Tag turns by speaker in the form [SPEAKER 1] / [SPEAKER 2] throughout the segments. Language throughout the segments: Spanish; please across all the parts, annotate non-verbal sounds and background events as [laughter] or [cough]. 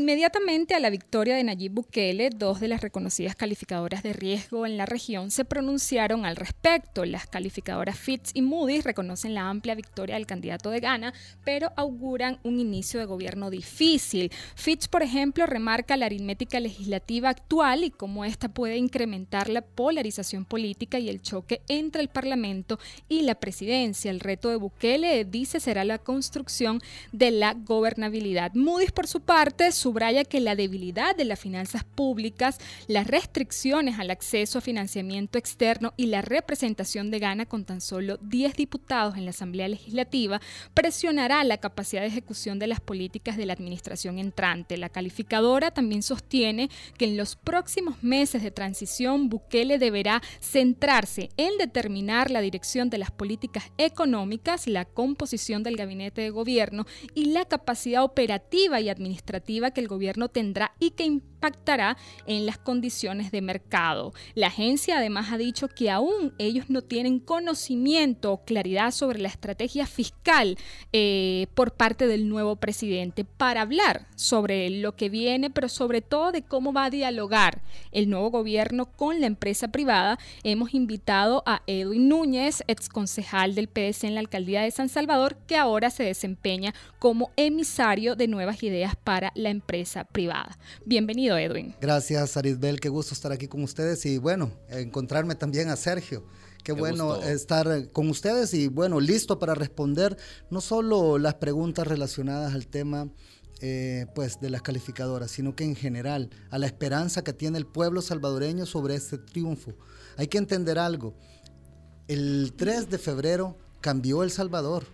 [SPEAKER 1] Inmediatamente a la victoria de Nayib Bukele, dos de las reconocidas calificadoras de riesgo en la región se pronunciaron al respecto. Las calificadoras Fitch y Moody's reconocen la amplia victoria del candidato de Ghana, pero auguran un inicio de gobierno difícil. Fitch, por ejemplo, remarca la aritmética legislativa actual y cómo esta puede incrementar la polarización política y el choque entre el Parlamento y la presidencia. El reto de Bukele, dice, será la construcción de la gobernabilidad. Moody's, por su parte, subraya que la debilidad de las finanzas públicas, las restricciones al acceso a financiamiento externo y la representación de Ghana con tan solo 10 diputados en la Asamblea Legislativa presionará la capacidad de ejecución de las políticas de la administración entrante. La calificadora también sostiene que en los próximos meses de transición Bukele deberá centrarse en determinar la dirección de las políticas económicas, la composición del gabinete de gobierno y la capacidad operativa y administrativa que el gobierno tendrá y que impactará en las condiciones de mercado. La agencia además ha dicho que aún ellos no tienen conocimiento o claridad sobre la estrategia fiscal eh, por parte del nuevo presidente para hablar sobre lo que viene, pero sobre todo de cómo va a dialogar el nuevo gobierno con la empresa privada. Hemos invitado a Edwin Núñez, ex concejal del PDC en la alcaldía de San Salvador, que ahora se desempeña como emisario de nuevas ideas para la empresa privada. Bienvenido, Edwin.
[SPEAKER 2] Gracias, Arisbel. Qué gusto estar aquí con ustedes y bueno, encontrarme también a Sergio. Qué, bueno estar con ustedes y bueno, listo para responder no solo las preguntas relacionadas al tema eh, pues de las calificadoras, sino que en general a la esperanza que tiene el pueblo salvadoreño sobre este triunfo. Hay que entender algo. El 3 de febrero cambió El Salvador.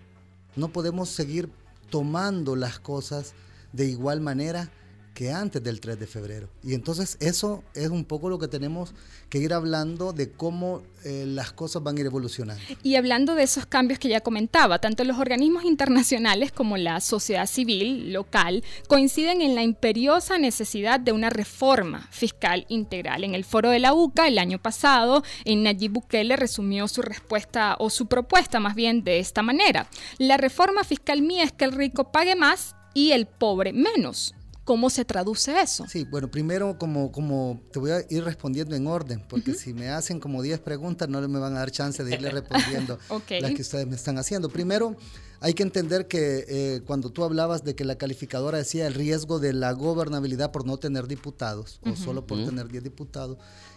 [SPEAKER 2] No podemos seguir tomando las cosas de igual manera que antes del 3 de febrero. Y entonces eso es un poco lo que tenemos que ir hablando de cómo eh, las cosas van a ir evolucionando.
[SPEAKER 1] Y hablando de esos cambios que ya comentaba, tanto los organismos internacionales como la sociedad civil local coinciden en la imperiosa necesidad de una reforma fiscal integral. En el foro de la UCA el año pasado, en Nayib Bukele resumió su respuesta o su propuesta más bien de esta manera. La reforma fiscal mía es que el rico pague más y el pobre menos. ¿Cómo se traduce eso?
[SPEAKER 2] Sí, bueno, primero como, como te voy a ir respondiendo en orden, porque si me hacen como 10 preguntas no me van a dar chance de irle [laughs] respondiendo las que ustedes me están haciendo. Primero, hay que entender que eh, cuando tú hablabas de que la calificadora decía el riesgo de la gobernabilidad por no tener diputados o solo por tener 10 diputados,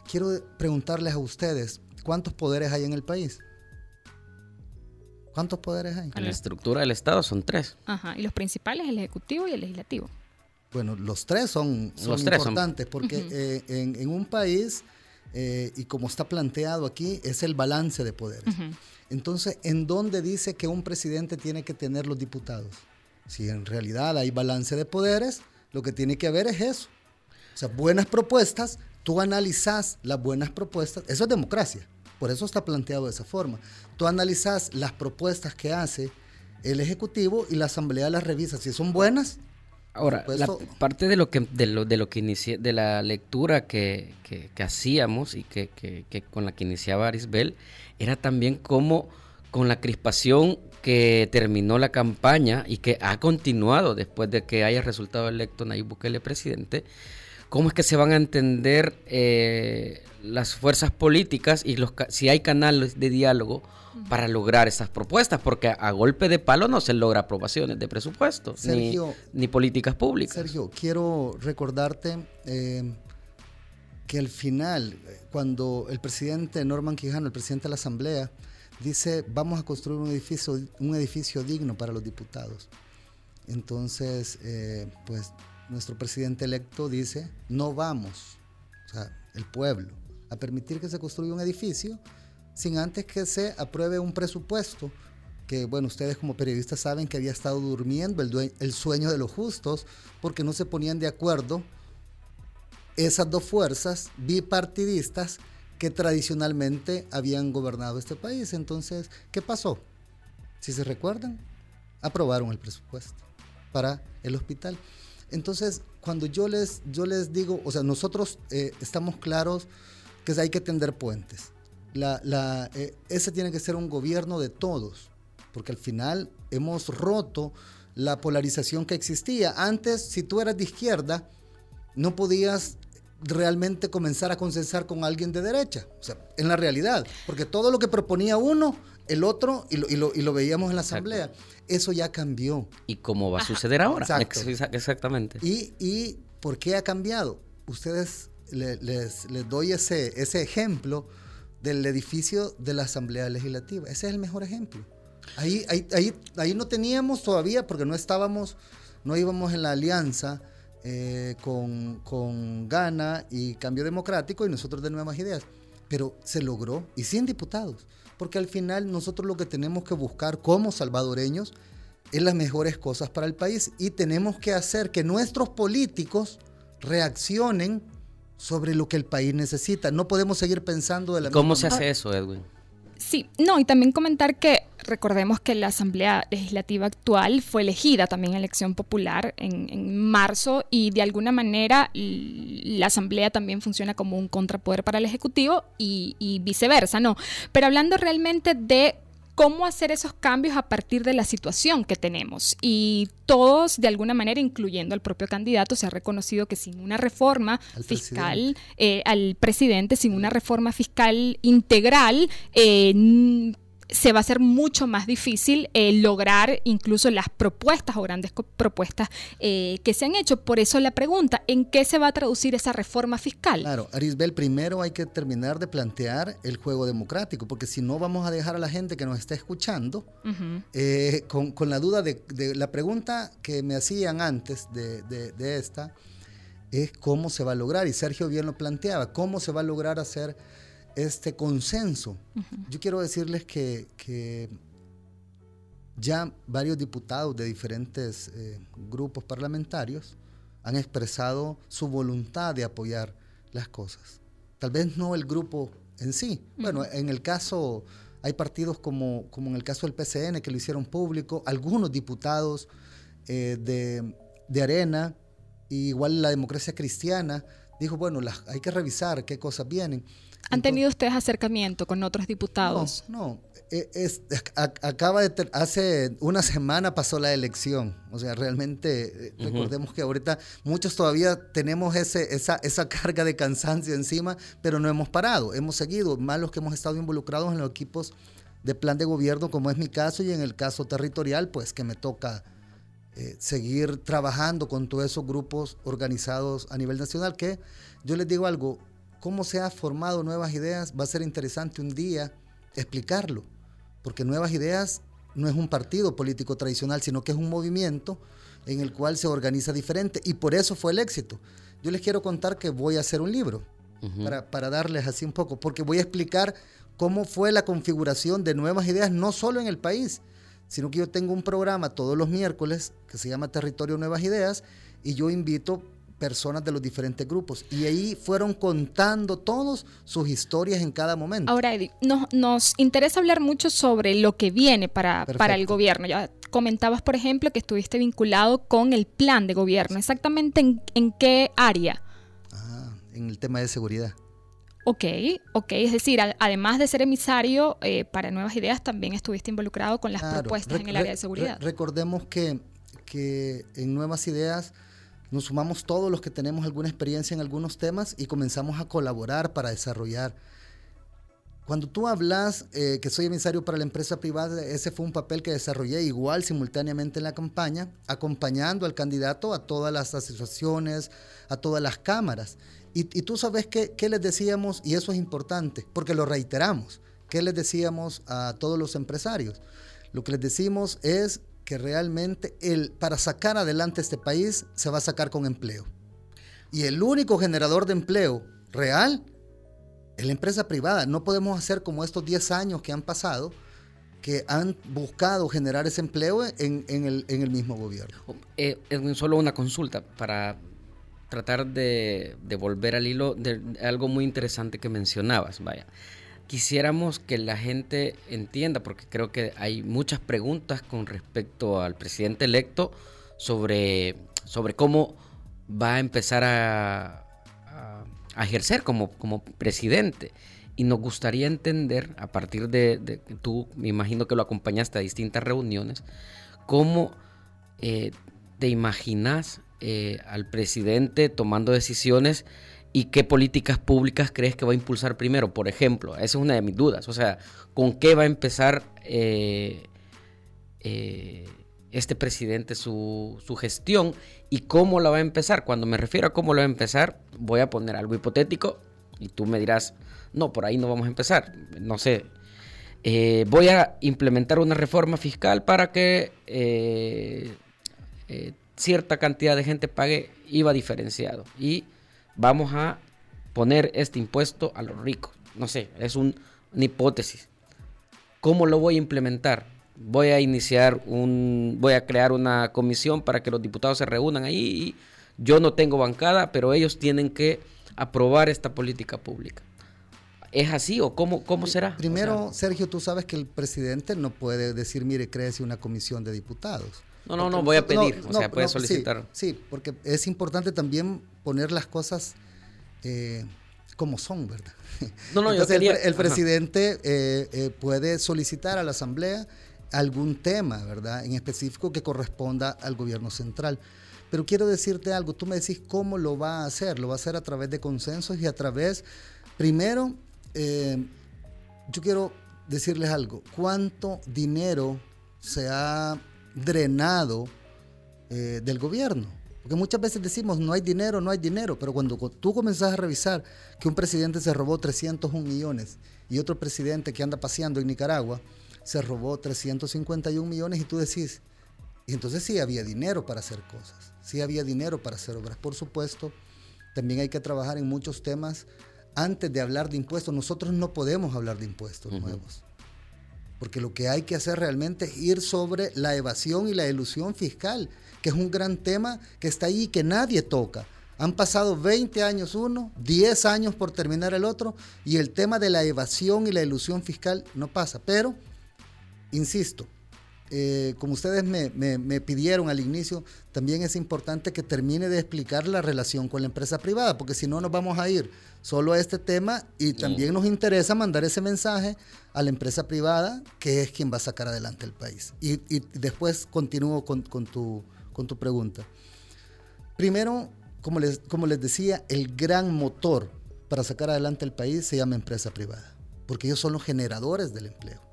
[SPEAKER 2] quiero preguntarles a ustedes, ¿cuántos poderes hay en el país? ¿Cuántos poderes hay?
[SPEAKER 3] En la estructura del Estado son tres.
[SPEAKER 1] Ajá, y los principales, el Ejecutivo y el Legislativo.
[SPEAKER 2] Bueno, los tres son, son importantes porque eh, en, un país, eh, y como está planteado aquí, es el balance de poderes. Entonces, ¿en dónde dice que un presidente tiene que tener los diputados? Si en realidad hay balance de poderes, lo que tiene que haber es eso. O sea, buenas propuestas, tú analizas las buenas propuestas, eso es democracia. Por eso está planteado de esa forma. Tú analizas las propuestas que hace el Ejecutivo y la Asamblea las revisa. Si son buenas.
[SPEAKER 3] Ahora, la parte de lo que, de lo, de lo que inicié, de la lectura que, hacíamos y que, con la que iniciaba Arisbel, era también como con la crispación que terminó la campaña y que ha continuado después de que haya resultado electo Nayib Bukele presidente, cómo es que se van a entender eh, las fuerzas políticas y los, si hay canales de diálogo para lograr esas propuestas, porque a, golpe de palo no se logra aprobaciones de presupuesto ni, políticas públicas.
[SPEAKER 2] Sergio, quiero recordarte eh, que al final, cuando el presidente Norman Quijano, el presidente de la Asamblea, dice vamos a construir un edificio, un edificio digno para los diputados. Entonces, eh, pues nuestro presidente electo dice, no vamos, o sea, el pueblo, a permitir que se construya un edificio sin antes que se apruebe un presupuesto que, bueno, ustedes como periodistas saben que había estado durmiendo el, el sueño de los justos porque no se ponían de acuerdo esas dos fuerzas bipartidistas que tradicionalmente habían gobernado este país. Entonces, ¿qué pasó? Si se recuerdan, aprobaron el presupuesto para el hospital. Entonces, cuando yo les, yo les digo, o sea, nosotros eh, estamos claros que hay que tender puentes. La, eh, ese tiene que ser un gobierno de todos, porque al final hemos roto la polarización que existía. Antes, si tú eras de izquierda, no podías realmente comenzar a consensar con alguien de derecha, o sea, en la realidad, porque todo lo que proponía uno, el otro, y lo, y lo, veíamos en la asamblea, eso ya cambió.
[SPEAKER 3] ¿Y cómo va a suceder ahora? Exactamente.
[SPEAKER 2] ¿Y, ¿Y por qué ha cambiado? Ustedes les, les, doy ese, ese ejemplo del edificio de la Asamblea Legislativa. Ese es el mejor ejemplo. Ahí, ahí, ahí, ahí no teníamos todavía, porque no estábamos, no íbamos en la alianza eh, con, con Gana y Cambio Democrático y nosotros de Nuevas Ideas. Pero se logró, y 100 diputados, porque al final nosotros lo que tenemos que buscar como salvadoreños es las mejores cosas para el país y tenemos que hacer que nuestros políticos reaccionen sobre lo que el país necesita. No podemos seguir pensando de la
[SPEAKER 3] ¿Cómo se hace eso, Edwin?
[SPEAKER 1] Sí, no, y también comentar que recordemos que la Asamblea Legislativa actual fue elegida también en elección popular en, marzo y de alguna manera la Asamblea también funciona como un contrapoder para el Ejecutivo y, y viceversa, ¿no? Pero hablando realmente de cómo hacer esos cambios a partir de la situación que tenemos. Y todos, de alguna manera, incluyendo al propio candidato, se ha reconocido que sin una reforma fiscal, eh, al presidente, sin una reforma fiscal integral, eh, se va a ser mucho más difícil eh, lograr incluso las propuestas o grandes propuestas eh, que se han hecho. Por eso la pregunta, ¿en qué se va a traducir esa reforma fiscal?
[SPEAKER 2] Claro, Arisbel, primero hay que terminar de plantear el juego democrático, porque si no vamos a dejar a la gente que nos está escuchando eh, con, la duda de, la pregunta que me hacían antes de, de esta, es cómo se va a lograr, y Sergio bien lo planteaba, cómo se va a lograr hacer este consenso. Yo quiero decirles que, ya varios diputados de diferentes eh, grupos parlamentarios han expresado su voluntad de apoyar las cosas. Tal vez no el grupo en sí. Bueno, en el caso, hay partidos como, como en el caso del PCN que lo hicieron público, algunos diputados eh, de, de, Arena, igual la democracia cristiana, dijo, bueno, hay que revisar qué cosas vienen.
[SPEAKER 1] ¿Han tenido ustedes acercamiento con otros diputados?
[SPEAKER 2] No, no. E, es, acaba de hace una semana pasó la elección, o sea, realmente eh, recordemos que ahorita muchos todavía tenemos ese, esa, esa carga de cansancio encima, pero no hemos parado, hemos seguido, más los que hemos estado involucrados en los equipos de plan de gobierno, como es mi caso, y en el caso territorial, pues que me toca eh, seguir trabajando con todos esos grupos organizados a nivel nacional, que yo les digo algo, cómo se han formado nuevas ideas, va a ser interesante un día explicarlo, porque nuevas ideas no es un partido político tradicional, sino que es un movimiento en el cual se organiza diferente y por eso fue el éxito. Yo les quiero contar que voy a hacer un libro para, para darles así un poco, porque voy a explicar cómo fue la configuración de nuevas ideas, no solo en el país, sino que yo tengo un programa todos los miércoles que se llama Territorio Nuevas Ideas y yo invito personas de los diferentes grupos. Y ahí fueron contando todos sus historias en cada momento.
[SPEAKER 1] Ahora, Eddie, nos, nos interesa hablar mucho sobre lo que viene para, para el gobierno. Ya comentabas, por ejemplo, que estuviste vinculado con el plan de gobierno. ¿Exactamente en, qué área?
[SPEAKER 2] Ah, en el tema de seguridad.
[SPEAKER 1] Ok, ok, es decir, además de ser emisario eh, para Nuevas Ideas, también estuviste involucrado con las propuestas en el área de seguridad.
[SPEAKER 2] recordemos que, que en Nuevas Ideas nos sumamos todos los que tenemos alguna experiencia en algunos temas y comenzamos a colaborar para desarrollar. Cuando tú hablas eh, que soy emisario para la empresa privada, ese fue un papel que desarrollé igual simultáneamente en la campaña, acompañando al candidato a todas las asociaciones, a todas las cámaras. Y, tú sabes qué, qué les decíamos, y eso es importante, porque lo reiteramos, ¿qué les decíamos a todos los empresarios? Lo que les decimos es que realmente el, para sacar adelante este país se va a sacar con empleo. Y el único generador de empleo real es la empresa privada. No podemos hacer como estos 10 años que han pasado, que han buscado generar ese empleo en, el, mismo gobierno.
[SPEAKER 3] Eh, solo una consulta para tratar de, de volver al hilo de algo muy interesante que mencionabas. Vaya, quisiéramos que la gente entienda, porque creo que hay muchas preguntas con respecto al presidente electo sobre, sobre cómo va a empezar a, ejercer como, como presidente. y nos gustaría entender, a partir de, que tú, me imagino que lo acompañaste a distintas reuniones, cómo eh, te imaginas eh, al presidente tomando decisiones y qué políticas públicas crees que va a impulsar primero. Por ejemplo, esa es una de mis dudas. O sea, ¿con qué va a empezar eh, este presidente su, gestión y cómo la va a empezar? Cuando me refiero a cómo la va a empezar, voy a poner algo hipotético y tú me dirás, no, por ahí no vamos a empezar. No sé. Eh, voy a implementar una reforma fiscal para que eh, eh, cierta cantidad de gente pague IVA diferenciado. Y vamos a poner este impuesto a los ricos. No sé, es una hipótesis. ¿Cómo lo voy a implementar? Voy a iniciar un, voy a crear una comisión para que los diputados se reúnan ahí. yo no tengo bancada, pero ellos tienen que aprobar esta política pública. ¿Es así o cómo, cómo será?
[SPEAKER 2] Primero, Sergio, tú sabes que el presidente no puede decir, mire, créese una comisión de diputados.
[SPEAKER 3] No, no, no, voy a pedir, o sea, puede solicitar.
[SPEAKER 2] Sí, porque es importante también poner las cosas eh, como son, ¿verdad? [laughs] No, no, yo quería, el, presidente eh, eh, puede solicitar a la Asamblea algún tema, ¿verdad? En específico que corresponda al gobierno central. Pero quiero decirte algo, tú me decís cómo lo va a hacer, lo va a hacer a través de consensos y a través, primero, eh, yo quiero decirles algo. ¿Cuánto dinero se ha drenado eh, del gobierno? Porque muchas veces decimos, no hay dinero, no hay dinero, pero cuando tú comenzás a revisar que un presidente se robó 301 millones y otro presidente que anda paseando en Nicaragua se robó 351 millones y tú decís, y entonces sí había dinero para hacer cosas, sí había dinero para hacer obras. Por supuesto, también hay que trabajar en muchos temas antes de hablar de impuestos, nosotros no podemos hablar de impuestos nuevos. Porque lo que hay que hacer realmente es ir sobre la evasión y la ilusión fiscal, que es un gran tema que está ahí y que nadie toca. Han pasado 20 años uno, 10 años por terminar el otro, y el tema de la evasión y la ilusión fiscal no pasa. Pero, insisto, eh, como ustedes me, pidieron al inicio, también es importante que termine de explicar la relación con la empresa privada, porque si no nos vamos a ir solo a este tema y también nos interesa mandar ese mensaje a la empresa privada, que es quien va a sacar adelante el país. Y, después continúo con, tu, con tu pregunta. Primero, como les, como les decía, el gran motor para sacar adelante el país se llama empresa privada, porque ellos son los generadores del empleo.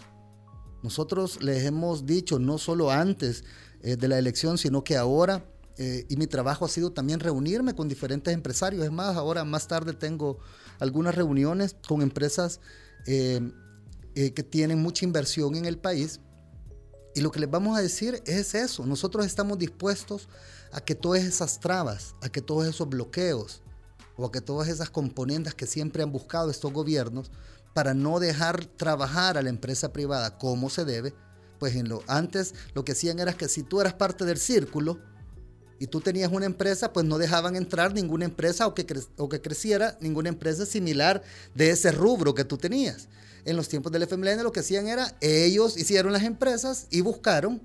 [SPEAKER 2] Nosotros les hemos dicho, no solo antes eh, de la elección, sino que ahora, eh, y mi trabajo ha sido también reunirme con diferentes empresarios. Es más, ahora más tarde tengo algunas reuniones con empresas eh, que tienen mucha inversión en el país. Y lo que les vamos a decir es eso. Nosotros estamos dispuestos a que todas esas trabas, a que todos esos bloqueos o a que todas esas componentes que siempre han buscado estos gobiernos para no dejar trabajar a la empresa privada como se debe, pues en lo, antes lo que hacían era que si tú eras parte del círculo y tú tenías una empresa, pues no dejaban entrar ninguna empresa o que, o que creciera ninguna empresa similar de ese rubro que tú tenías. En los tiempos del FMLN lo que hacían era, ellos hicieron las empresas y buscaron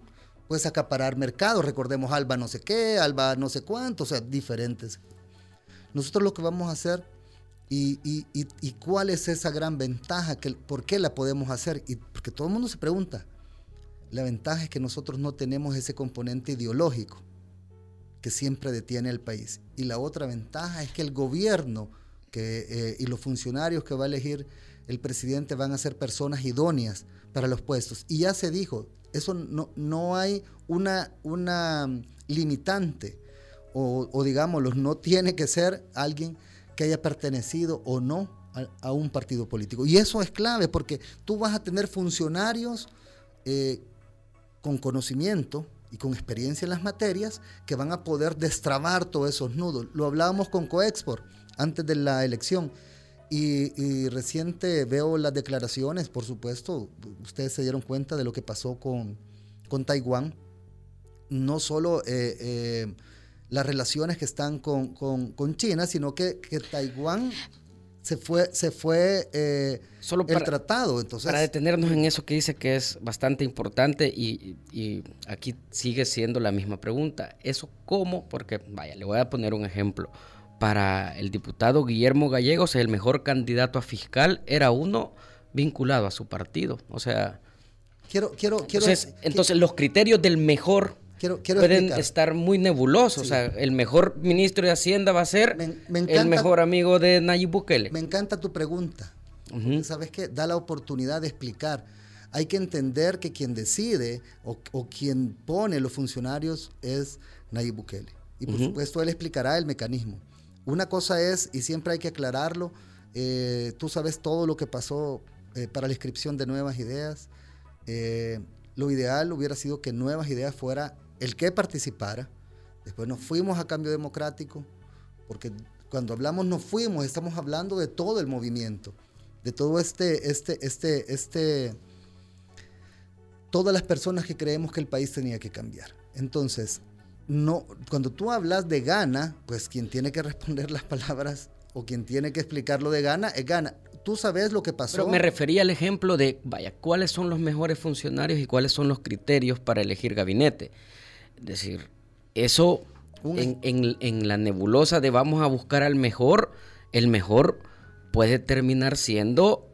[SPEAKER 2] pues acaparar mercado. Recordemos Alba no sé qué, Alba no sé cuánto, o sea, diferentes. Nosotros lo que vamos a hacer y, cuál es esa gran ventaja? Que, ¿Por qué la podemos hacer? Y porque todo el mundo se pregunta. La ventaja es que nosotros no tenemos ese componente ideológico que siempre detiene al país. Y la otra ventaja es que el gobierno que, eh, y los funcionarios que va a elegir el presidente van a ser personas idóneas para los puestos. Y ya se dijo, eso no, no hay una, una limitante, o, o digámoslo, no tiene que ser alguien que haya pertenecido o no a, un partido político. Y eso es clave porque tú vas a tener funcionarios eh, con conocimiento y con experiencia en las materias que van a poder destrabar todos esos nudos. Lo hablábamos con Coexport antes de la elección. Y, reciente veo las declaraciones, por supuesto, ustedes se dieron cuenta de lo que pasó con, con Taiwán. No solo eh, eh, las relaciones que están con, China, sino que, Taiwán se fue, se fue eh, Solo el tratado. Entonces,
[SPEAKER 3] para detenernos en eso que dice que es bastante importante y, y, aquí sigue siendo la misma pregunta. ¿Eso cómo? Porque, vaya, le voy a poner un ejemplo. para el diputado Guillermo Gallegos el mejor candidato a fiscal era uno vinculado a su partido. O sea,
[SPEAKER 2] quiero, quiero, quiero,
[SPEAKER 3] entonces, entonces los criterios del mejor pueden estar muy nebulosos. O sea, el mejor ministro de Hacienda va a ser el mejor amigo de Nayib Bukele.
[SPEAKER 2] Me encanta tu pregunta. ¿Sabes qué? Da la oportunidad de explicar. Hay que entender que quien decide o, quien pone los funcionarios es Nayib Bukele. Y por supuesto él explicará el mecanismo. Una cosa es, y siempre hay que aclararlo, eh, tú sabes todo lo que pasó eh, para la inscripción de nuevas ideas. Eh, lo ideal hubiera sido que nuevas ideas fuera el que participara. Después nos fuimos a cambio democrático, porque cuando hablamos nos fuimos, estamos hablando de todo el movimiento, de todo este, este, este, este, todas las personas que creemos que el país tenía que cambiar. Entonces, no, cuando tú hablas de Gana, pues quien tiene que responder las palabras o quien tiene que explicar lo de Gana es Gana. Tú sabes lo que pasó.
[SPEAKER 3] Pero me refería al ejemplo de, vaya, ¿cuáles son los mejores funcionarios y cuáles son los criterios para elegir gabinete? Decir, eso en, la nebulosa de vamos a buscar al mejor, el mejor puede terminar siendo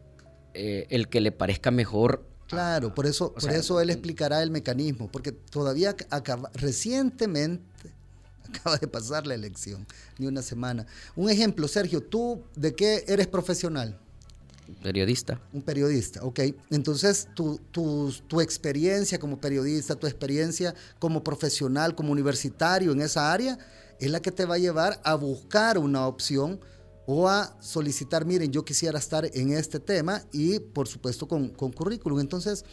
[SPEAKER 3] eh, el que le parezca mejor.
[SPEAKER 2] Claro, por eso, por eso él explicará el mecanismo, porque todavía acaba, recientemente [laughs] acaba de pasar la elección, ni una semana. Un ejemplo, Sergio, ¿tú de qué eres profesional?
[SPEAKER 3] Periodista.
[SPEAKER 2] Un periodista, ok. Entonces, tu, tu, experiencia como periodista, tu experiencia como profesional, como universitario en esa área, es la que te va a llevar a buscar una opción o a solicitar, miren, yo quisiera estar en este tema y, por supuesto, con, con currículum. Entonces,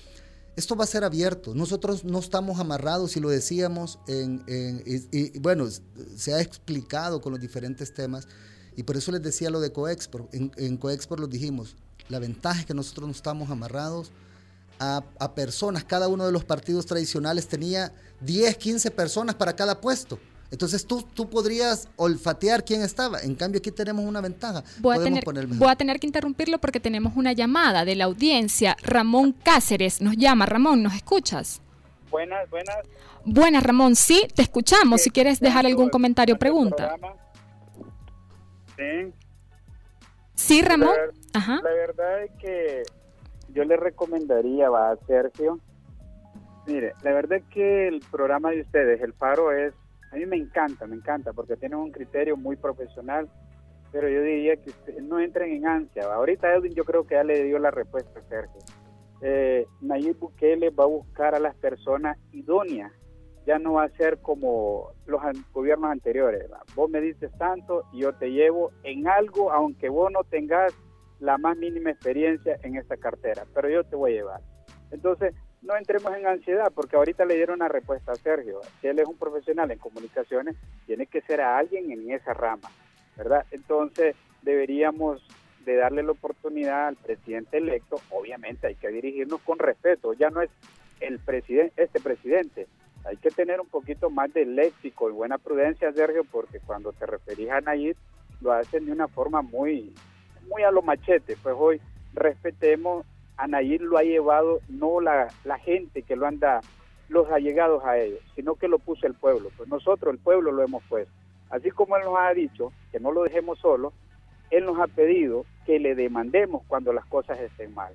[SPEAKER 2] esto va a ser abierto. Nosotros no estamos amarrados, y lo decíamos, en, y, bueno, se ha explicado con los diferentes temas, y por eso les decía lo de Coexport. En, en Coexport lo dijimos, la ventaja es que nosotros no estamos amarrados a, personas. Cada uno de los partidos tradicionales tenía 10, 15 personas para cada puesto. Entonces tú, tú podrías olfatear quién estaba. En cambio aquí tenemos una ventaja.
[SPEAKER 1] Voy a, tener, voy a tener que interrumpirlo porque tenemos una llamada de la audiencia. Ramón Cáceres nos llama. Ramón, ¿nos escuchas?
[SPEAKER 4] Buenas, buenas.
[SPEAKER 1] Buenas, Ramón. Sí, te escuchamos. Si quieres dejar algún comentario o pregunta.
[SPEAKER 4] Sí.
[SPEAKER 1] Sí, Ramón.
[SPEAKER 4] La, verdad es que yo le recomendaría va, a Sergio. Mire, la verdad es que el programa de ustedes, El Faro, es. A mí me encanta, me encanta, porque tienen un criterio muy profesional. Pero yo diría que no entren en ansia. Ahorita Edwin, yo creo que ya le dio la respuesta a Sergio. Eh, Nayib Bukele va a buscar a las personas idóneas ya no va a ser como los gobiernos anteriores. Vos me dices tanto y yo te llevo en algo, aunque vos no tengas la más mínima experiencia en esta cartera, pero yo te voy a llevar. Entonces, no entremos en ansiedad, porque ahorita le dieron una respuesta a Sergio. Si él es un profesional en comunicaciones, tiene que ser a alguien en esa rama, ¿verdad? Entonces, deberíamos de darle la oportunidad al presidente electo, obviamente hay que dirigirnos con respeto, ya no es el presidente, este presidente, hay que tener un poquito más de léxico y buena prudencia, Sergio, porque cuando te referís a Nayib, lo hacen de una forma muy, muy a lo machete. Pues hoy respetemos, a Nayib lo ha llevado no la, la gente que lo anda, los allegados a ellos, sino que lo puso el pueblo. Pues nosotros, el pueblo, lo hemos puesto. Así como él nos ha dicho que no lo dejemos solo, él nos ha pedido que le demandemos cuando las cosas estén mal.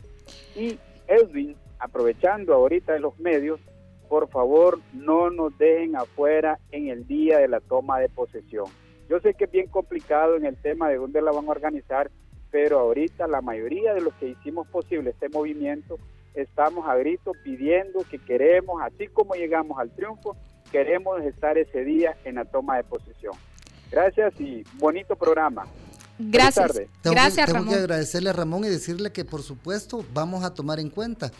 [SPEAKER 4] Y Edwin, aprovechando ahorita de los medios, por favor no nos dejen afuera en el día de la toma de posesión. Yo sé que es bien complicado en el tema de dónde la van a organizar, pero ahorita la mayoría de los que hicimos posible este movimiento estamos a grito pidiendo que queremos, así como llegamos al triunfo, queremos estar ese día en la toma de posesión. Gracias y bonito programa.
[SPEAKER 1] Gracias. Gracias,
[SPEAKER 2] Ramón. Tengo que agradecerle a Ramón y decirle que por supuesto vamos a tomar en cuenta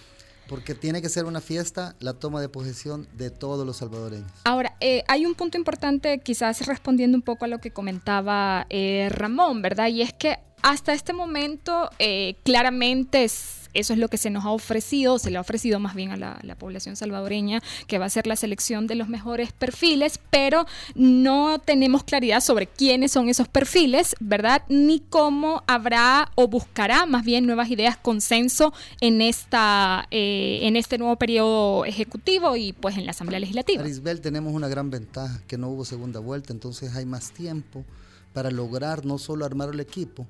[SPEAKER 2] porque tiene que ser una fiesta la toma de posesión de todos los salvadoreños.
[SPEAKER 1] Ahora, eh, hay un punto importante, quizás respondiendo un poco a lo que comentaba eh, Ramón, ¿verdad? Y es que hasta este momento eh, claramente es eso es lo que se nos ha ofrecido, se le ha ofrecido más bien a la, población salvadoreña, que va a ser la selección de los mejores perfiles, pero no tenemos claridad sobre quiénes son esos perfiles, ¿verdad? Ni cómo habrá o buscará más bien nuevas ideas, consenso en, esta, eh, en este nuevo periodo ejecutivo y pues en la Asamblea Legislativa.
[SPEAKER 2] Arisbel, tenemos una gran ventaja, que no hubo segunda vuelta, entonces hay más tiempo para lograr no solo armar el equipo,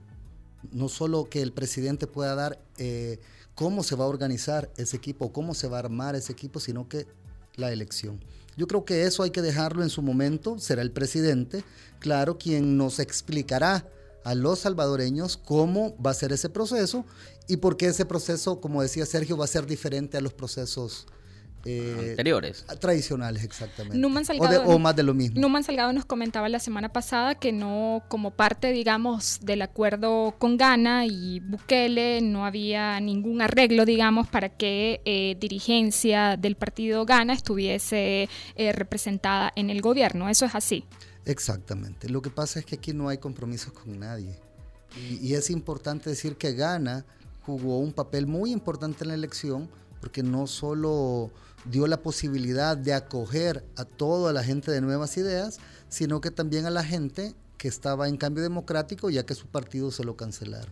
[SPEAKER 2] no solo que el presidente pueda dar eh, cómo se va a organizar ese equipo, cómo se va a armar ese equipo, sino que la elección. Yo creo que eso hay que dejarlo en su momento, será el presidente, claro, quien nos explicará a los salvadoreños cómo va a ser ese proceso y por qué ese proceso, como decía Sergio, va a ser diferente a los procesos
[SPEAKER 3] eh, anteriores.
[SPEAKER 2] Tradicionales, exactamente.
[SPEAKER 1] o,
[SPEAKER 2] más de lo mismo.
[SPEAKER 1] Numan Salgado nos comentaba la semana pasada que no, como parte, digamos, del acuerdo con Ghana y Bukele, no había ningún arreglo, digamos, para que eh, dirigencia del partido Ghana estuviese eh, representada en el gobierno. ¿Eso es así?
[SPEAKER 2] Exactamente. Lo que pasa es que aquí no hay compromisos con nadie. Y, y es importante decir que Ghana jugó un papel muy importante en la elección porque no solo dio la posibilidad de acoger a toda la gente de nuevas ideas, sino que también a la gente que estaba en cambio democrático ya que su partido se lo cancelaron.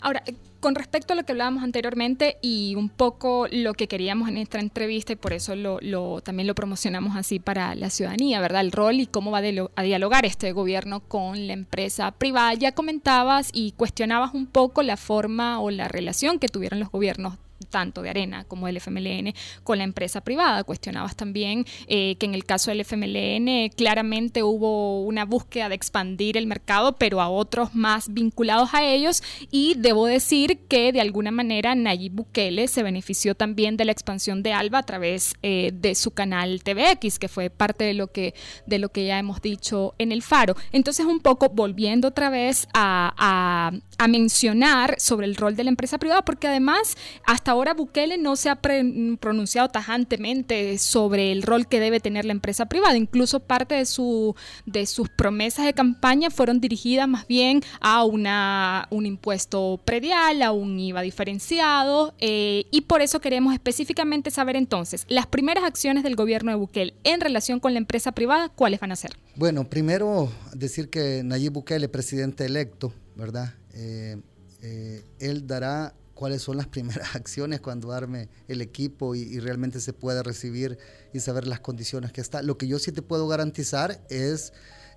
[SPEAKER 1] Ahora, con respecto a lo que hablábamos anteriormente y un poco lo que queríamos en esta entrevista y por eso lo, también lo promocionamos así para la ciudadanía, ¿verdad? El rol y cómo va a dialogar este gobierno con la empresa privada. Ya comentabas y cuestionabas un poco la forma o la relación que tuvieron los gobiernos tanto de Arena como del FMLN con la empresa privada. Cuestionabas también eh, que en el caso del FMLN claramente hubo una búsqueda de expandir el mercado, pero a otros más vinculados a ellos. Y debo decir que de alguna manera Nayib Bukele se benefició también de la expansión de Alba a través eh, de su canal TVX, que fue parte de lo que, de lo que ya hemos dicho en el Faro. Entonces, un poco volviendo otra vez a, a mencionar sobre el rol de la empresa privada, porque además hasta ahora Bukele no se ha pronunciado tajantemente sobre el rol que debe tener la empresa privada. Incluso parte de, su, de sus promesas de campaña fueron dirigidas más bien a una, un impuesto predial, a un IVA diferenciado, eh, y por eso queremos específicamente saber entonces las primeras acciones del gobierno de Bukele en relación con la empresa privada, ¿cuáles van a ser?
[SPEAKER 2] Bueno, primero decir que Nayib Bukele, presidente electo, ¿verdad? Eh, eh, él dará cuáles son las [laughs] primeras acciones cuando arme el equipo y, realmente se pueda recibir y saber las condiciones que está. Lo que yo sí te puedo garantizar es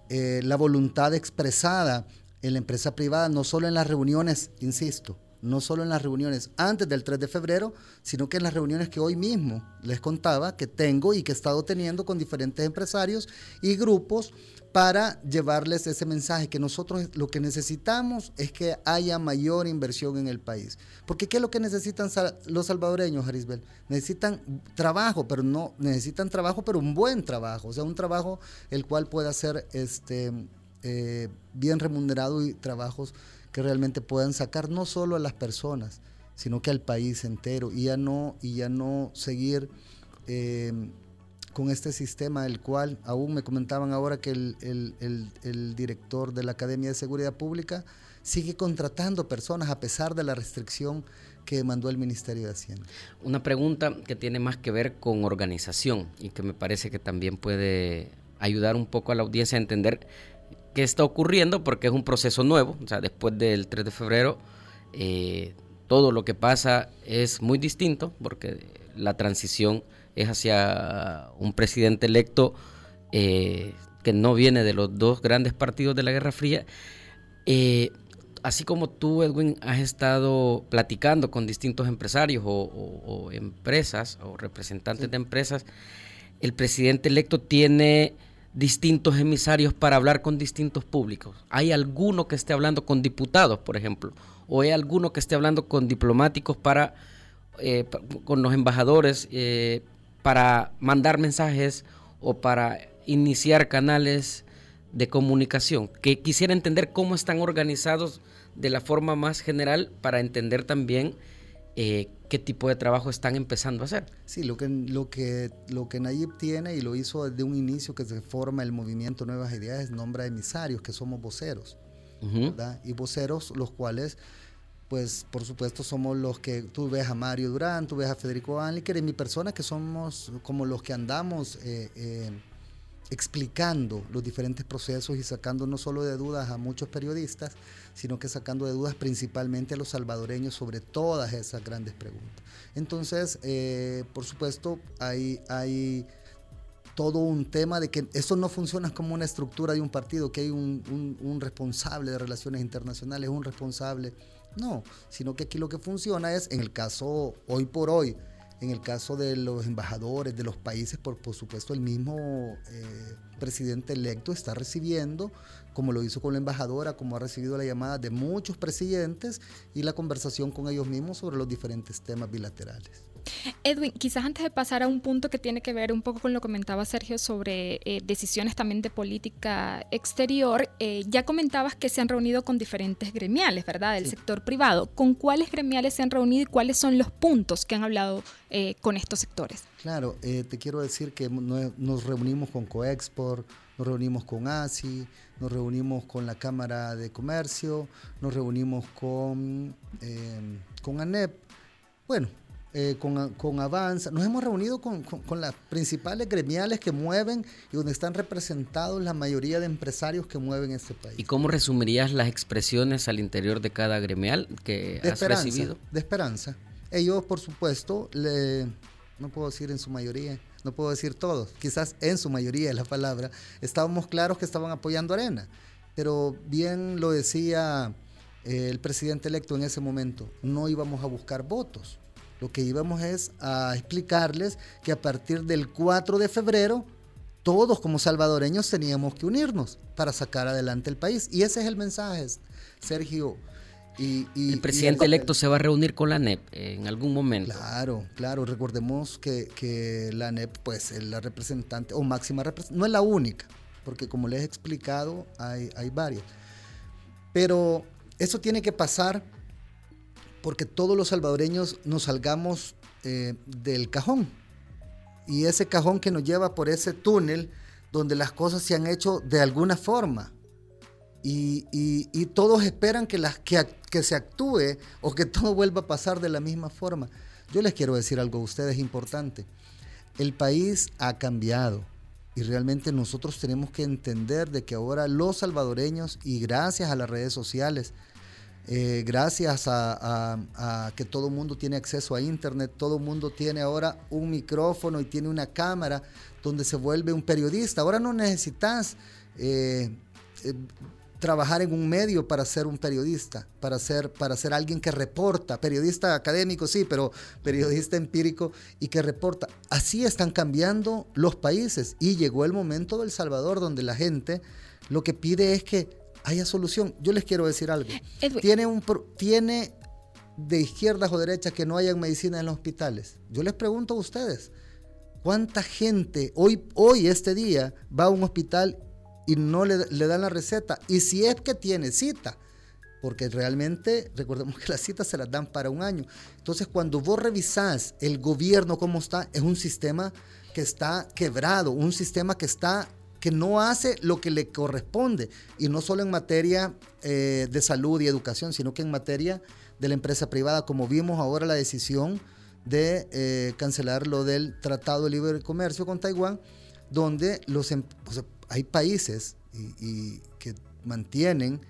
[SPEAKER 2] eh, la voluntad expresada en la empresa privada, no solo en las reuniones, insisto, no solo en las reuniones antes del 3 de febrero, sino que en las reuniones que hoy mismo les contaba que tengo y que he estado teniendo con diferentes empresarios y grupos para llevarles ese mensaje, que nosotros lo que necesitamos es que haya mayor inversión en el país. Porque ¿qué es lo que necesitan los salvadoreños, Arisbel? Necesitan trabajo, pero no, necesitan trabajo, pero un buen trabajo, o sea, un trabajo el cual pueda ser este, eh, bien remunerado y trabajos que realmente puedan sacar no solo a las personas, sino que al país entero y ya no, y ya no seguir... Eh, con este sistema, el cual aún me comentaban ahora que el, director de la Academia de Seguridad Pública sigue contratando personas a pesar de la restricción que mandó el Ministerio de Hacienda.
[SPEAKER 3] Una pregunta que tiene más que ver con organización y que me parece que también puede ayudar un poco a la audiencia a entender qué está ocurriendo porque es un proceso nuevo, o sea, después del 3 de febrero eh, todo lo que pasa es muy distinto porque la transición es hacia un presidente electo eh, que no viene de los dos grandes partidos de la Guerra Fría. Eh, así como tú, Edwin, has estado platicando con distintos empresarios o, empresas o representantes de empresas, el presidente electo tiene distintos emisarios para hablar con distintos públicos. ¿Hay alguno que esté hablando con diputados, por ejemplo? ¿O hay alguno que esté hablando con diplomáticos para, eh, con los embajadores para mandar mensajes o para iniciar canales de comunicación, que quisiera entender cómo están organizados de la forma más general para entender también eh, qué tipo de trabajo están empezando a hacer.
[SPEAKER 2] Sí, lo que, lo, que, lo que Nayib tiene y lo hizo desde un inicio que se forma el movimiento Nuevas Ideas es nombra emisarios, que somos voceros, Y voceros los cuales pues por supuesto somos los que tú ves a Mario Durán, tú ves a Federico Anliker y mi persona que somos como los que andamos eh, eh, explicando los diferentes procesos y sacando no solo de dudas a muchos periodistas, sino que sacando de dudas principalmente a los salvadoreños sobre todas esas grandes preguntas. Entonces, eh, por supuesto, hay, hay todo un tema de que eso no funciona como una estructura de un partido, que hay un, un, responsable de relaciones internacionales, un responsable. No, sino que aquí lo que funciona es, en el caso hoy por hoy, en el caso de los embajadores de los países, por, supuesto el mismo eh, presidente electo está recibiendo, como lo hizo con la embajadora, como ha recibido la llamada de muchos presidentes y la conversación con ellos mismos sobre los diferentes temas bilaterales.
[SPEAKER 1] Edwin, quizás antes de pasar a un punto que tiene que ver un poco con lo que comentaba Sergio sobre eh, decisiones también de política exterior, eh, ya comentabas que se han reunido con diferentes gremiales, ¿verdad? Del sector privado. ¿Con cuáles gremiales se han reunido y cuáles son los puntos que han hablado eh, con estos sectores?
[SPEAKER 2] Claro, te quiero decir que nos reunimos con Coexport, nos reunimos con ASI, nos reunimos con la Cámara de Comercio, nos reunimos con, con ANEP. Bueno, eh, con, con, Avanza. Nos hemos reunido con, las principales gremiales que mueven y donde están representados la mayoría de empresarios que mueven este país.
[SPEAKER 3] ¿Y cómo resumirías las expresiones al interior de cada gremial que has recibido?
[SPEAKER 2] De esperanza. Ellos, por supuesto, le, no puedo decir en su mayoría, no puedo decir todos, quizás en su mayoría es la palabra, estábamos claros que estaban apoyando Arena, pero bien lo decía eh, el presidente electo en ese momento, no íbamos a buscar votos, lo que íbamos es a explicarles que a partir del 4 de febrero todos como salvadoreños teníamos que unirnos para sacar adelante el país. Y ese es el mensaje, Sergio.
[SPEAKER 3] Y, el presidente electo se va a reunir con la NEP en algún momento.
[SPEAKER 2] Claro, claro. Recordemos que, la NEP, pues, es la representante o máxima representante, no es la única, porque como les he explicado, hay, hay varias. Pero eso tiene que pasar porque todos los salvadoreños nos salgamos eh, del cajón. Y ese cajón que nos lleva por ese túnel donde las cosas se han hecho de alguna forma. Y, todos esperan que, se actúe o que todo [laughs] vuelva a pasar de la misma forma. Yo les quiero decir algo a ustedes importante. El país ha cambiado y realmente nosotros tenemos que entender de que ahora los salvadoreños y gracias a las redes sociales eh, gracias a, que todo el mundo tiene acceso a Internet, todo el mundo tiene ahora un micrófono y tiene una cámara donde se vuelve un periodista. Ahora no necesitas eh, eh, trabajar en un medio para ser un periodista, para ser, para ser alguien que reporta, periodista académico sí, pero periodista empírico y que reporta. Así están cambiando los países y llegó el momento del Salvador donde la gente lo que pide es que haya solución. Yo les quiero decir algo. Tiene, un, tiene de izquierdas o derechas que no hayan medicina en los hospitales. Yo les pregunto a ustedes, ¿cuánta gente hoy, hoy este día, va a un hospital y no le, le dan la receta? Y si es que tiene cita, porque realmente recordemos que las citas se las dan para un año. Entonces, cuando vos revisás el gobierno cómo está, es un sistema que está quebrado, un sistema que está que no hace lo que le corresponde, y no solo en materia eh, de salud y educación, sino que en materia de la empresa privada, como vimos ahora la decisión de eh, cancelar lo del Tratado de Libre Comercio con Taiwán, donde los, em, hay países y, que mantienen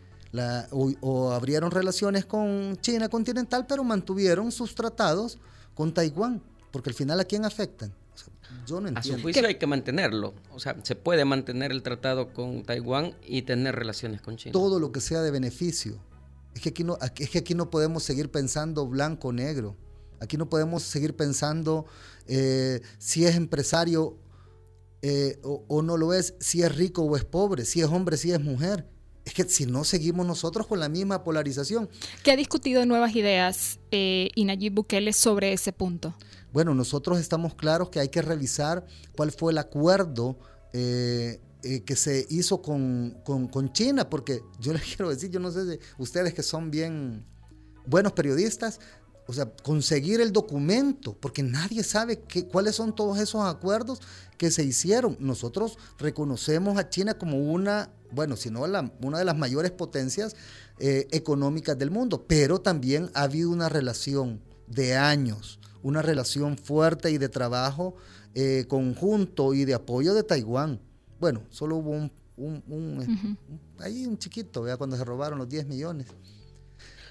[SPEAKER 2] o, abrieron relaciones con China continental, pero mantuvieron sus tratados con Taiwán, porque al final a quién afectan?
[SPEAKER 3] Yo no entiendo. A su juicio hay que mantenerlo. O sea, se puede mantener el tratado con Taiwán y tener relaciones con China.
[SPEAKER 2] Todo lo que sea de beneficio. Es que aquí no, es que aquí no podemos seguir pensando blanco o negro. Aquí no podemos seguir pensando eh, si es empresario eh, o, o, no lo es, si es rico o es pobre, si es hombre, si es mujer. Es que si no seguimos nosotros con la misma polarización.
[SPEAKER 1] ¿Qué ha discutido nuevas ideas eh, Nayib Bukele sobre ese punto?
[SPEAKER 2] Bueno, nosotros estamos claros que hay que revisar cuál fue el acuerdo eh, eh, que se hizo con, China, porque yo [laughs] les quiero decir, yo no sé si ustedes que son bien buenos periodistas, o sea, conseguir el documento, porque nadie sabe cuáles son todos esos acuerdos que se hicieron. Nosotros reconocemos a China como una, bueno, si no una de las mayores potencias eh, económicas del mundo, pero también ha habido una relación de años una relación fuerte y de trabajo eh, conjunto y de apoyo de Taiwán. Bueno, solo hubo un, un, ahí un chiquito, ¿vea? cuando se robaron los 10 millones.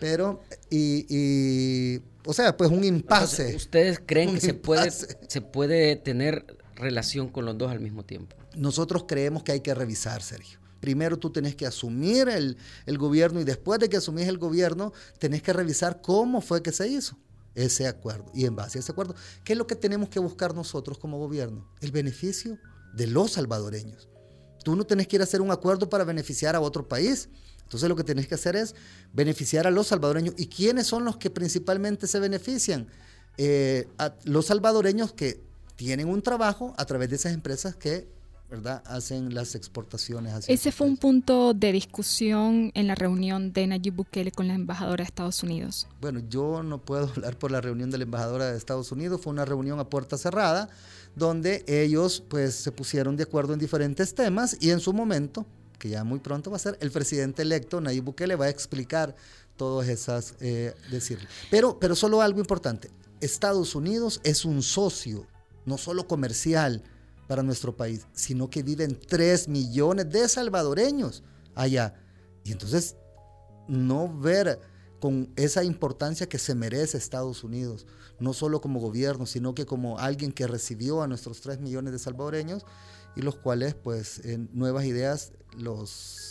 [SPEAKER 2] Pero, y, o sea, pues un impasse.
[SPEAKER 3] ¿Ustedes creen que se puede, se puede tener relación con los dos al mismo tiempo?
[SPEAKER 2] Nosotros creemos que hay que revisar, Sergio. Primero tú tenés que asumir el, el gobierno y después de que asumís el gobierno, tenés que revisar cómo fue que se hizo ese acuerdo. Y en base a ese acuerdo, ¿qué es lo que tenemos que buscar nosotros como gobierno? El beneficio de los salvadoreños. Tú no tenés que ir a hacer un acuerdo para beneficiar a otro país. Entonces lo que tenés que hacer es beneficiar a los salvadoreños. ¿Y quiénes son los que principalmente se benefician? Eh, a los salvadoreños que tienen un trabajo a través de esas empresas que ¿verdad? hacen las exportaciones.
[SPEAKER 1] Hacia Ese fue un punto de discusión en la reunión de Nayib Bukele con la embajadora de Estados Unidos.
[SPEAKER 2] Bueno, yo no puedo [laughs] hablar por la reunión de la embajadora de Estados Unidos, fue una reunión a puerta cerrada donde ellos pues se pusieron de acuerdo en diferentes temas y en su momento, que ya muy pronto va a ser, el presidente electo Nayib Bukele va a explicar todas esas, eh. Pero, pero solo algo importante, Estados Unidos es un socio, no solo comercial, para nuestro país, sino que viven 3 millones de salvadoreños allá. Y entonces no ver con esa importancia que se merece Estados Unidos, no solo como gobierno, sino que como alguien que recibió a nuestros 3 millones de salvadoreños y los cuales pues en nuevas ideas los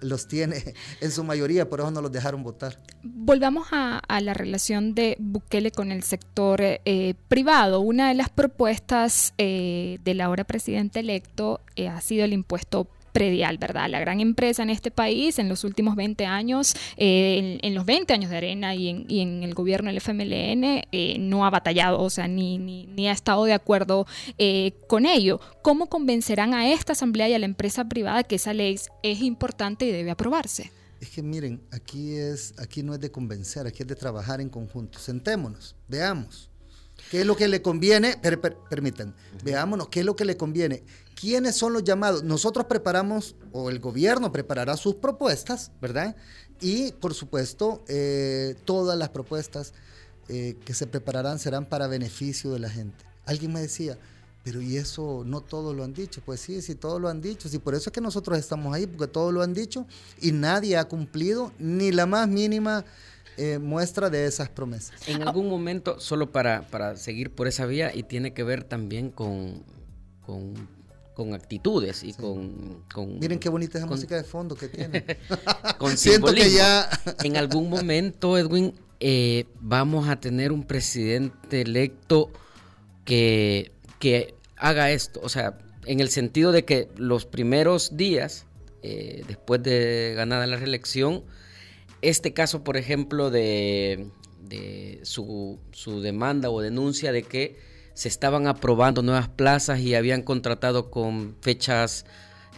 [SPEAKER 2] los tiene [laughs] en su mayoría, por eso no los dejaron votar.
[SPEAKER 1] Volvamos a, la relación de Bukele con el sector eh, privado. Una de las propuestas eh, del ahora presidente electo eh, ha sido el impuesto predial, ¿verdad? La gran empresa en este país en los últimos 20 años, eh, en, los 20 años de Arena y en, el gobierno del FMLN, eh, no ha batallado, o sea, ni, ni, ha estado de acuerdo eh, con ello. ¿Cómo convencerán a esta asamblea y a la empresa privada que esa ley es importante y debe aprobarse?
[SPEAKER 2] Es que miren, aquí, es, aquí no es de convencer, aquí es de trabajar en conjunto. Sentémonos, veamos. ¿Qué es lo que le conviene? permitan, veámonos, ¿qué es lo que le conviene? ¿Quiénes son los llamados? Nosotros preparamos, o el gobierno preparará sus propuestas, ¿verdad? Y, por supuesto, eh, todas las propuestas eh, que se prepararán serán para beneficio de la gente. Alguien me decía, pero y eso no todos lo han dicho. Pues sí, sí, todos lo han dicho. Sí, por eso es que nosotros estamos ahí, porque todos lo han dicho y nadie ha cumplido ni la más mínima eh, muestra de esas promesas.
[SPEAKER 3] En algún momento, solo para, para seguir por esa vía, y tiene que ver también con, con, actitudes y con,
[SPEAKER 2] Miren qué bonita esa música de fondo que tiene. [laughs]
[SPEAKER 3] con [laughs] Siento que ya... en algún momento, Edwin, eh, vamos a tener un presidente electo que, que haga esto. O sea, en el sentido de que los primeros días, eh, después de ganada la reelección, este caso, por ejemplo, de, su, demanda o denuncia de que se estaban aprobando nuevas plazas y habían contratado con fechas,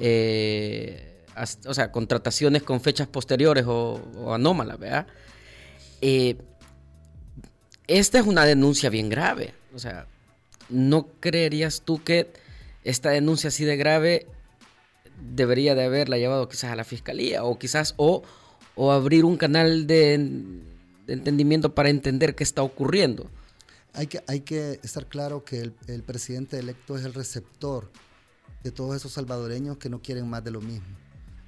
[SPEAKER 3] eh, o sea, contrataciones con fechas posteriores o, anómalas, ¿verdad? Eh, esta es una denuncia bien grave. O sea, ¿no creerías tú que esta denuncia así de grave debería de haberla llevado quizás a la fiscalía o quizás o o abrir un canal de, entendimiento para entender qué está ocurriendo.
[SPEAKER 2] Hay que, hay que estar claro que el, presidente electo es el receptor de todos esos salvadoreños que no quieren más de lo mismo.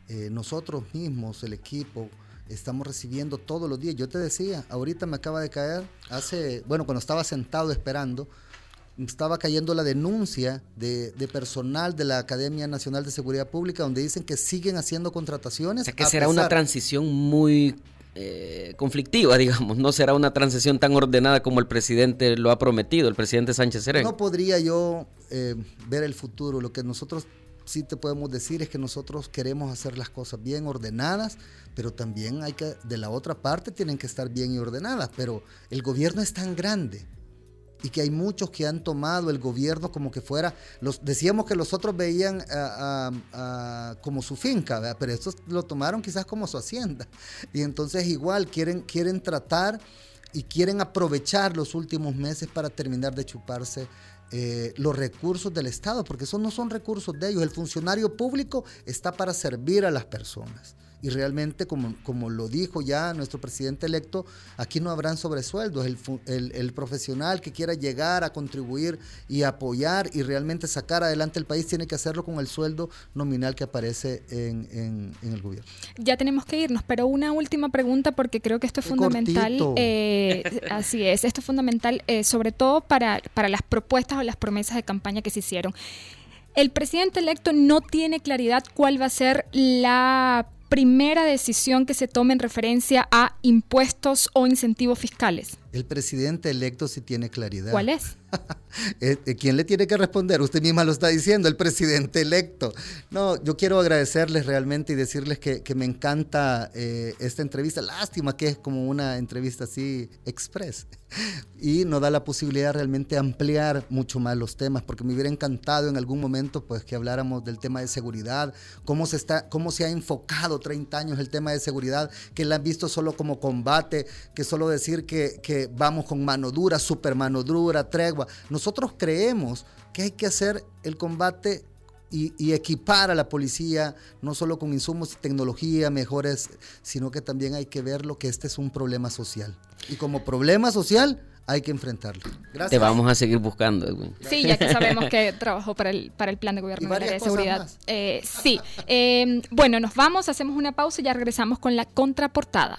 [SPEAKER 2] Eh, nosotros mismos, el equipo, estamos recibiendo todos los días. Yo te decía, ahorita me acaba de caer, hace, bueno, cuando estaba sentado esperando, estaba cayendo la denuncia de, personal de la Academia Nacional de Seguridad Pública donde dicen que siguen haciendo contrataciones.
[SPEAKER 3] O sea, que será una transición muy eh, conflictiva, [laughs] digamos, no será una transición tan ordenada como el presidente lo ha prometido, el presidente Sánchez Serén.
[SPEAKER 2] No podría yo eh, ver el futuro, lo que nosotros sí te podemos decir es que nosotros queremos hacer las cosas bien ordenadas, pero también hay que, de la otra parte tienen que estar bien y ordenadas, pero el gobierno es tan grande y que hay muchos que han tomado el gobierno como que fuera, los, decíamos que los otros veían como su finca, pero estos lo tomaron quizás como su hacienda. Y entonces igual quieren, quieren tratar y quieren aprovechar los últimos meses para terminar de chuparse eh, los recursos del Estado, porque esos no son recursos de ellos. El funcionario público está para servir a las personas y realmente, como, como lo dijo ya nuestro presidente electo, aquí no habrán sobresueldos. El, el, profesional que quiera llegar a contribuir y apoyar y realmente sacar adelante el país tiene que hacerlo con el sueldo nominal que aparece en, el gobierno.
[SPEAKER 1] Ya tenemos que irnos, pero una última pregunta porque creo que esto es fundamental. Eh, así es, esto es fundamental eh, sobre todo para, para las propuestas o las promesas de campaña que se hicieron. El presidente electo no tiene claridad cuál va a ser la primera decisión que se tome en referencia a impuestos o incentivos fiscales.
[SPEAKER 2] El presidente electo sí tiene claridad.
[SPEAKER 1] ¿Cuál es? [laughs]
[SPEAKER 2] Eh, eh, ¿Quién le tiene que responder? Usted misma lo está diciendo, el presidente electo. No, yo quiero agradecerles realmente y decirles que, me encanta eh, esta entrevista. Lástima que es como una entrevista así express [laughs] y nos da la posibilidad realmente de ampliar mucho más los temas, porque me hubiera encantado en algún momento pues que habláramos del tema de seguridad, cómo se, está, cómo se ha enfocado 30 años el tema de seguridad, que la han visto solo como combate, que solo decir que, que vamos con mano dura, super mano dura, tregua. Nosotros creemos que hay que hacer el combate y, equipar a la policía, no solo con insumos y tecnología mejores, sino que también hay que ver lo que este es un problema social. Y como problema social hay que enfrentarlo.
[SPEAKER 3] Gracias. Te vamos a seguir buscando, Edwin.
[SPEAKER 1] Sí, ya que sabemos que [laughs] trabajó para el, para el plan de gobierno de seguridad. Eh, sí. Eh, bueno, nos vamos, hacemos una pausa y ya regresamos con la contraportada.